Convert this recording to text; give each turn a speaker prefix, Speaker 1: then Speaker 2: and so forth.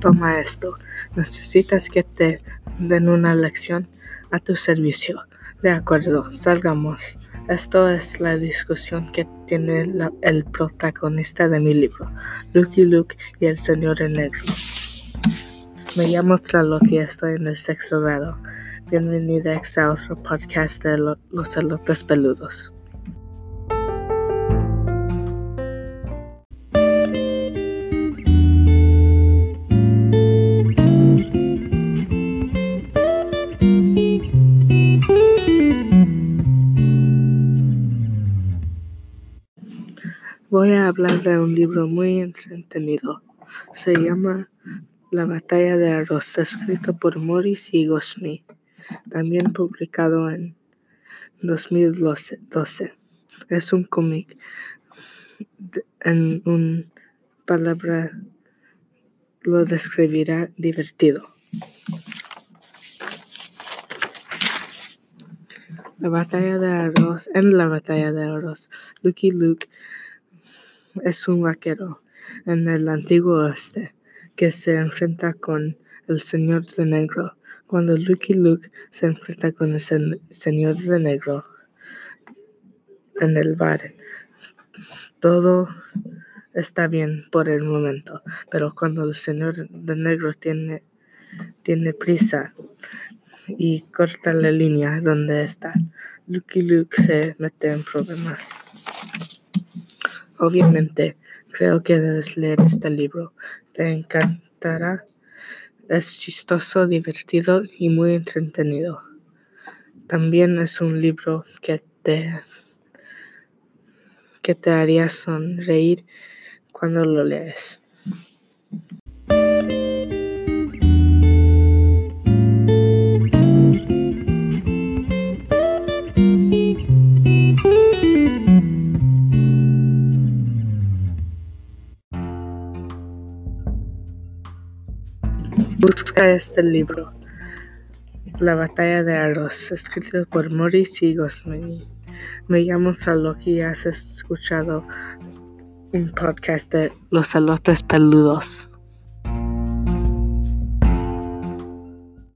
Speaker 1: toma esto. ¿Necesitas que te den una lección? A tu servicio. De acuerdo, salgamos. Esto es la discusión que tiene el protagonista de mi libro, Lucky Luke y el Señor en Negro. Me llamo Traloki y estoy en el sexto grado. Bienvenida a otro podcast de los elotes peludos. Voy a hablar de un libro muy entretenido. Se llama La batalla de arroz, escrito por Morris y Gosmi, también publicado en 2012. Es un cómic en una palabra lo describirá divertido. La batalla de arroz. En la batalla de arroz, Lucky Luke es un vaquero en el antiguo oeste que se enfrenta con el Señor de Negro. Cuando Lucky Luke se enfrenta con el Señor de Negro en el bar, todo está bien por el momento, pero cuando el Señor de Negro tiene, tiene prisa y corta la línea donde está, Lucky Luke se mete en problemas. Obviamente, creo que debes leer este libro. Te encantará. Es chistoso, divertido y muy entretenido. También es un libro que te que te haría sonreír cuando lo lees. Busca este libro, La batalla de arroz, escrito por Morris y. Me llamo Traloki y has escuchado un podcast de Los Salotes Peludos.